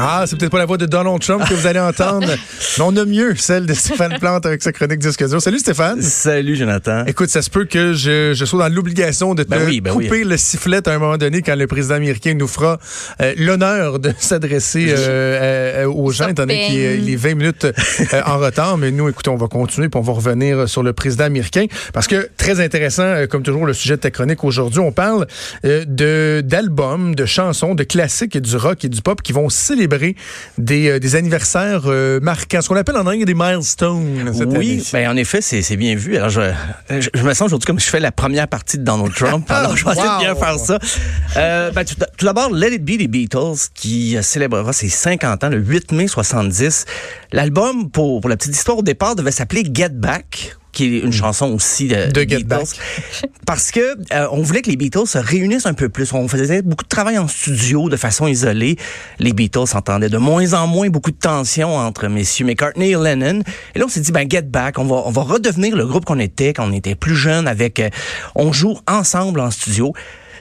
Ah, c'est peut-être pas la voix de Donald Trump que vous allez entendre, mais on a mieux celle de Stéphane Plante avec sa chronique disque dur. Salut Stéphane. Salut Jonathan. Écoute, ça se peut que je, je sois dans l'obligation de te Ben oui, ben couper oui. le sifflet à un moment donné quand le président américain nous fera euh, l'honneur de s'adresser euh, euh, aux gens, étant donné qu'il est, il est 20 minutes en retard. Mais nous, écoutez, on va continuer puis on va revenir sur le président américain parce que très intéressant, comme toujours, le sujet de ta chronique aujourd'hui. On parle de d'albums, de chansons, de classiques et du rock et du pop qui vont célébrer des, euh, des anniversaires euh, marquants, ce qu'on appelle en anglais des milestones. cette année. Oui, ben en effet, c'est bien vu. Alors, je, je, je me sens aujourd'hui comme je fais la première partie de Donald Trump. Alors, je vais essayer de bien faire ça. Euh, ben, tout, tout d'abord, Let It Be des Beatles, qui célébrera ses 50 ans le 8 mai 70. L'album, pour, pour la petite histoire, au départ, devait s'appeler Get Back qui est une chanson aussi de, De Beatles. Parce que euh, on voulait que les Beatles se réunissent un peu plus. On faisait beaucoup de travail en studio de façon isolée. Les Beatles s'entendaient de moins en moins, beaucoup de tensions entre messieurs McCartney et Lennon. Et là, on s'est dit, ben, get back. On va, on va redevenir le groupe qu'on était quand on était plus jeune avec, euh, on joue ensemble en studio.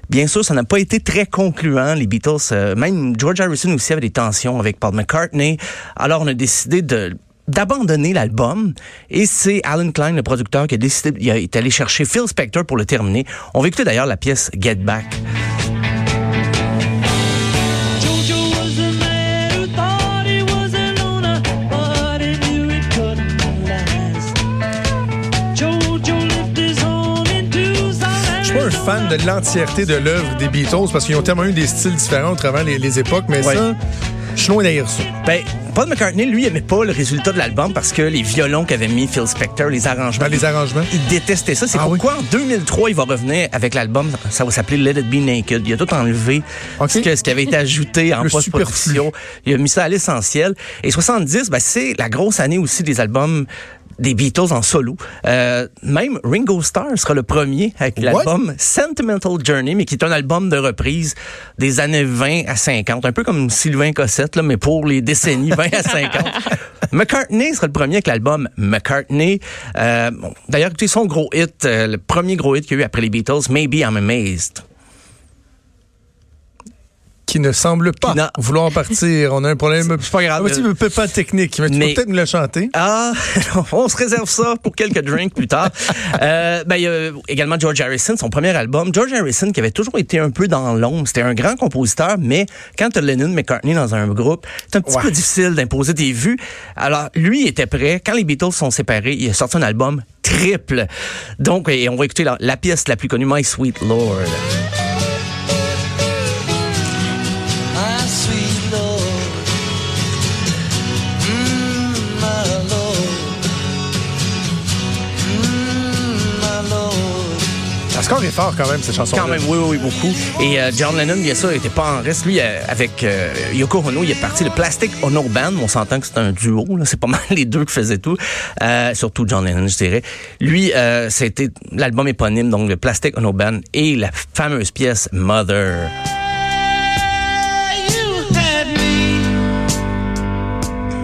Bien sûr, ça n'a pas été très concluant. Les Beatles, euh, même George Harrison aussi avait des tensions avec Paul McCartney. Alors, on a décidé de d'abandonner l'album et c'est Alan Klein, le producteur, qui a décidé, il est allé chercher Phil Spector pour le terminer. On va écouter d'ailleurs la pièce Get Back. Je suis pas un fan de l'entièreté de l'œuvre des Beatles parce qu'ils ont tellement eu des styles différents au travers les, les époques, mais Ouais. ça, je suis loin d'haïr ça. Ben, Paul McCartney, lui, aimait pas le résultat de l'album parce que les violons qu'avait mis Phil Spector, les arrangements. Dans les arrangements. Il détestait ça. C'est Ah oui? pourquoi en 2003, il va revenir avec l'album. Ça va s'appeler Let It Be Naked. Il a tout enlevé. Ce, que- ce qui avait été ajouté en post-production. Il a mis ça à l'essentiel. Et 70, ben, c'est la grosse année aussi des albums des Beatles en solo. Euh, même Ringo Starr sera le premier avec l'album Sentimental Journey, mais qui est un album de reprise des années 20 à 50, un peu comme Sylvain Cossette, là, mais pour les décennies 20 à 50. McCartney sera le premier avec l'album McCartney. Euh, bon, D'ailleurs, écoutez son gros hit, euh, le premier gros hit qu'il y a eu après les Beatles, Maybe I'm Amazed. Qui ne semble pas Non. vouloir partir. On a un problème. C'est pas grave. Un petit peu pas technique, mais tu peux peut-être nous le chanter. Ah, on se réserve ça pour quelques drinks plus tard. Euh, ben, il y a également George Harrison, son premier album. George Harrison, qui avait toujours été un peu dans l'ombre. C'était un grand compositeur, mais quand tu as Lennon McCartney dans un groupe, c'est un petit Ouais. peu difficile d'imposer des vues. Alors, lui il était prêt. Quand les Beatles sont séparés, il a sorti un album triple. Donc, et on va écouter la, la pièce la plus connue, My Sweet Lord. Score est fort quand même, cette chanson. Quand même, oui, oui, oui, beaucoup. Et euh, John Lennon, bien sûr, était pas en reste. Lui, euh, avec euh, Yoko Ono, il est parti le Plastic Ono Band. On s'entend que c'est un duo. là. C'est pas mal les deux qui faisaient tout. Euh, surtout John Lennon, je dirais. Lui, euh, c'était l'album éponyme, donc le Plastic Ono Band et la fameuse pièce Mother. You had me,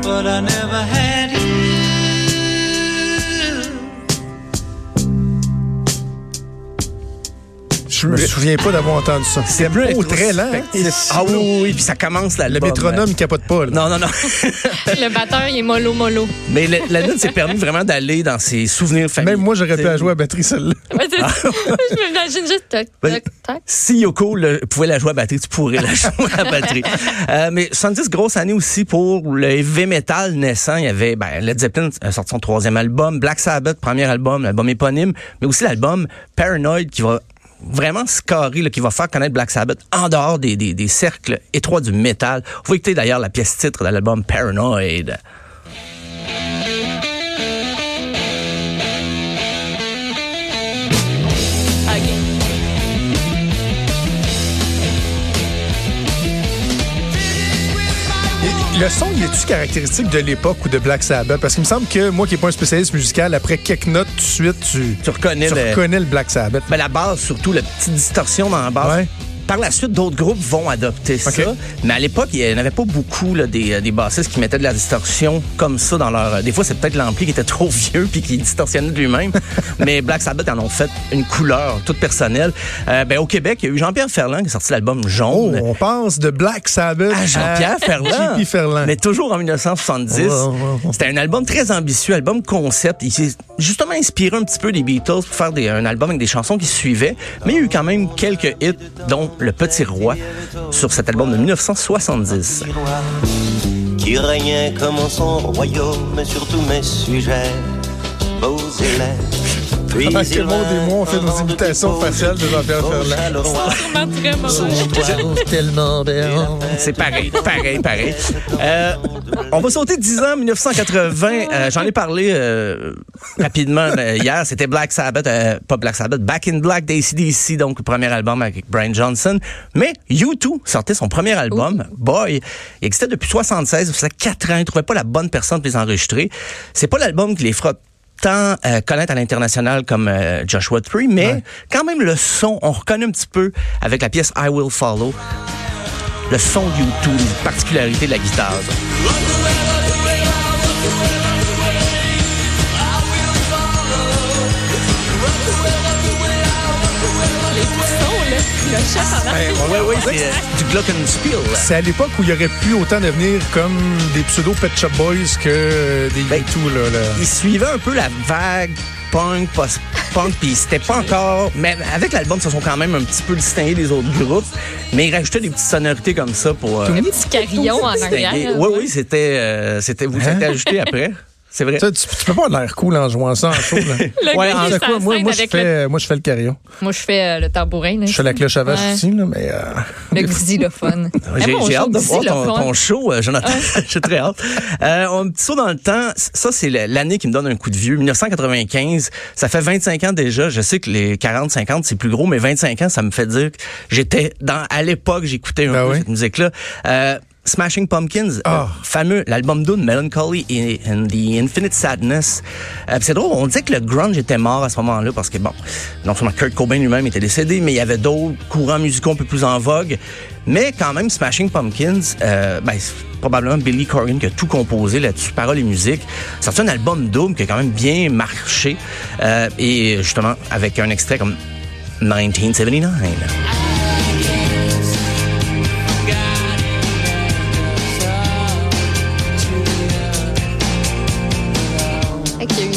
but I never had Je me souviens pas d'avoir entendu ça. C'est beau, très lent. hein? Ah oui, oui, oui, puis ça commence Le l'album. métronome, il capote pas. là. Non, non, non. Le batteur, il est mollo mollo. Mais le- la lune s'est permis vraiment d'aller dans ses souvenirs familiaux. Même moi, j'aurais pu la jouer à batterie, celle-là. Ouais, ça. Je m'imagine juste toc, toc, toc. Si Yoko le- pouvait la jouer à batterie, tu pourrais la jouer à batterie. Euh, mais 70, grosse année aussi pour le heavy metal naissant. Il y avait ben, Led Zeppelin a sorti son troisième album, Black Sabbath, premier album, l'album éponyme, mais aussi l'album Paranoid qui va vraiment scarrer, là, qui va faire connaître Black Sabbath en dehors des, des, des cercles étroits du métal. Vous écoutez d'ailleurs la pièce titre de l'album Paranoid. Le son, y est-tu caractéristique de l'époque ou de Black Sabbath? Parce qu'il me semble que moi, qui n'ai pas un spécialiste musical, après quelques notes tout de suite, tu, Tu reconnais tu le- reconnais le Black Sabbath. Ben, la base, surtout, la petite distorsion dans la base. Ouais. Par la suite, d'autres groupes vont adopter ça. Mais à l'époque, il n'y en avait pas beaucoup là, des, euh, des bassistes qui mettaient de la distorsion comme ça dans leur... Des fois, c'est peut-être l'ampli qui était trop vieux puis qui distorsionnait de lui-même. mais Black Sabbath en ont fait une couleur toute personnelle. Euh, ben, au Québec, il y a eu Jean-Pierre Ferland qui a sorti l'album Oh, Jaune. on passe de Black Sabbath à Jean-Pierre Ferland. J.P. Ferland. Mais toujours en 1970. Ouais, ouais, ouais. C'était un album très ambitieux, album concept. Il justement inspiré un petit peu des Beatles pour faire un album avec des chansons qui suivaient. Mais il y a eu quand même quelques hits, dont Le Petit Roi, sur cet album de 1970. qui régnait comme son royaume mes sujets, élèves. Puis Pendant que monde et moi, on fait nos imitations faciales de Jean-Pierre Ferland. Tellement. C'est pareil, pareil, pareil. Euh, on va sauter 10 ans, 1980. Euh, J'en ai parlé euh, rapidement euh, hier. C'était Black Sabbath, euh, pas Black Sabbath, Back in Black d'ACDC, donc le premier album avec Brian Johnson. Mais U2 sortait son premier album, Boy. Il existait depuis 76, ça faisait 4 ans. Il trouvait pas la bonne personne pour les enregistrer. C'est pas l'album qui les fera tant euh, connaître à l'international comme euh, Joshua Tree, mais quand même le son, on reconnaît un petit peu avec la pièce I Will Follow le son du tout, les particularités de la guitare. C'est euh, du glockenspiel. là. C'est à l'époque où il y aurait pu autant devenir comme des pseudo Pet Shop Boys que des Ben, U2. Là, là. Il suivait un peu la vague punk, post-punk, puis c'était pas encore... Mais avec l'album, ils se sont quand même un petit peu distingués des autres groupes, mais ils rajoutaient des petites sonorités comme ça pour... euh, Un petit carillon en arrière. Oui, oui, c'était... euh, c'était vous Hein? êtes ajouté après. C'est vrai. Tu, tu peux pas avoir l'air cool en jouant ça en show. Là. Le Ouais, en quoi? Moi, moi, je avec le- fais, moi, je fais le carillon. Moi, je fais euh, le tambourin. là. Je fais la cloche à vache Ouais. aussi, là, mais... euh, Le xylophone. J'ai Eh, j'ai hâte de voir ton, ton show, euh, Jonathan. J'ai très hâte. Euh, un petit saut dans le temps. Ça, c'est l'année qui me donne un coup de vieux. 1995. Ça fait 25 ans déjà. Je sais que les 40, 50, c'est plus gros, mais 25 ans, ça me fait dire que j'étais dans, à l'époque, j'écoutais un Ben peu oui. cette musique-là. Smashing Pumpkins, Ah. euh, fameux, l'album Dune, Melancholy and the Infinite Sadness. Euh, c'est drôle, on disait que le grunge était mort à ce moment-là parce que, bon, non seulement Kurt Cobain lui-même était décédé, mais il y avait d'autres courants musicaux un peu plus en vogue. Mais quand même, Smashing Pumpkins, euh, ben, c'est probablement Billy Corgan qui a tout composé là-dessus, paroles et musique. Sorti un album double qui a quand même bien marché. Euh, et justement, avec un extrait comme 1979.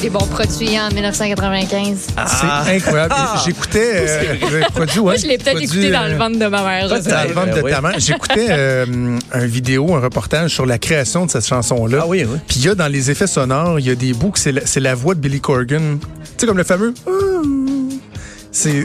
Des bons produits en 1995. C'est incroyable. J'écoutais... Euh, produit, ouais, Moi, je l'ai peut-être produit, écouté dans euh, le ventre de ma mère. Dans le ventre Ben de oui. ta mère. J'écoutais euh, un vidéo, un reportage sur la création de cette chanson-là. Ah oui, oui. Puis il y a dans les effets sonores, il y a des bouts que c'est la, voix de Billy Corgan. Tu sais, comme le fameux... C'est dur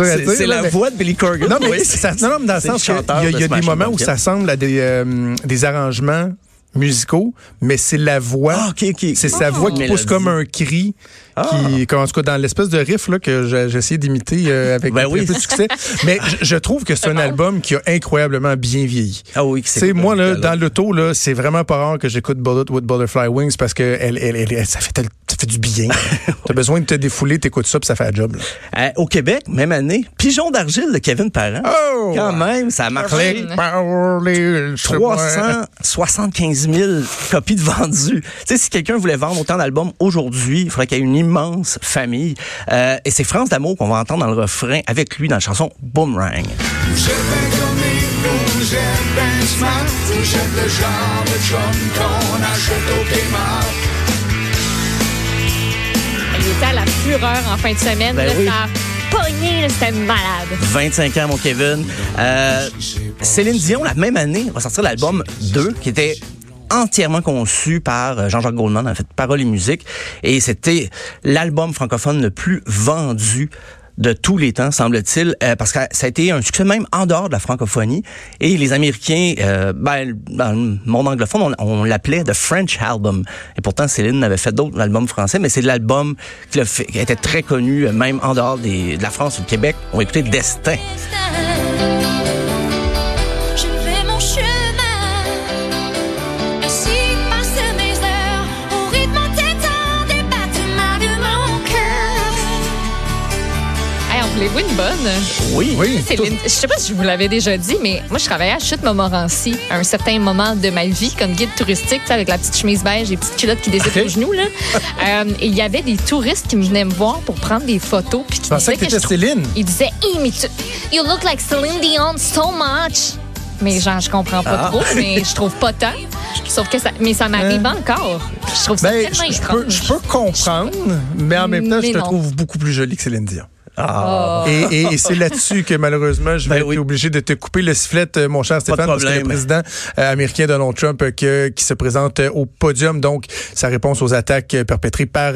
à dire. c'est la mais- voix de Billy Corgan. Non, mais oui. ça, non, non, mais dans le sens chanteur y a, de il y a des moments où ça semble à des, euh, des arrangements musicaux, mais c'est la voix. Ah, ok, ok. C'est sa Ah. voix qui pousse comme un cri. Qui, comme, en tout cas, dans l'espèce de riff là, que j'ai essayé d'imiter euh, avec Ben un oui. peu de succès. Mais je, je trouve que c'est un album qui a incroyablement bien vieilli. Ah oui, sais, moi, là, dans l'auto, là, c'est vraiment pas rare que j'écoute Bullet with Butterfly Wings parce que elle, elle, elle- elle- ça, fait, tel- ça fait du bien. T'as besoin de te défouler, t'écoutes ça, puis ça fait la job. Euh, au Québec, même année, Pigeon d'argile de Kevin Parent. Oh! Quand même, ça a pas. 375 000 copies de vendues. Tu sais, si quelqu'un voulait vendre autant d'albums aujourd'hui, il faudrait qu'il y ait une immense famille. Euh, et c'est France d'amour qu'on va entendre dans le refrain avec lui dans la chanson Boomerang. Il était à la fureur en fin de semaine. Ben là, oui. Ça a pogné, c'était malade. 25 ans, mon Kevin. Euh, Céline Dion, la même année, va sortir l'album 2, qui était entièrement conçu par euh, Jean-Jacques Goldman, en fait, paroles et musique. Et c'était l'album francophone le plus vendu de tous les temps, semble-t-il, euh, parce que ça a été un succès même en dehors de la francophonie. Et les Américains, euh, ben, dans le monde anglophone, on, l'appelait The French Album. Et pourtant, Céline avait fait d'autres albums français, mais c'est l'album qui, était très connu, même en dehors de la France ou du Québec. On écouter Destin. Voulez-vous une bonne? Oui. Oui. Céline, je sais pas si je vous l'avais déjà dit, mais moi, je travaillais à Chute Montmorency à un certain moment de ma vie comme guide touristique, avec la petite chemise beige et les petites culottes qui descendent Ok. aux genoux. Là. Euh, et il y avait des touristes qui me venaient me voir pour prendre des photos. Puis qui Je pensais que disaient t'étais je trou- Céline. Ils disaient, hey, mais tu, you look like Celine Dion so much. Mais genre, je comprends pas Ah. trop, mais je trouve pas tant. Sauf que ça, mais ça m'arrive encore. Je trouve ça Ben, tellement je, je peux, étrange. je peux comprendre, mais en même temps, je te non. trouve beaucoup plus jolie que Céline Dion. Ah. Et, et- et c'est là-dessus que malheureusement, je vais Ben être oui. obligé de te couper le sifflet, euh, mon cher Stéphane, parce que le président euh, américain Donald Trump euh, que- qui se présente au podium, donc sa réponse aux attaques perpétrées par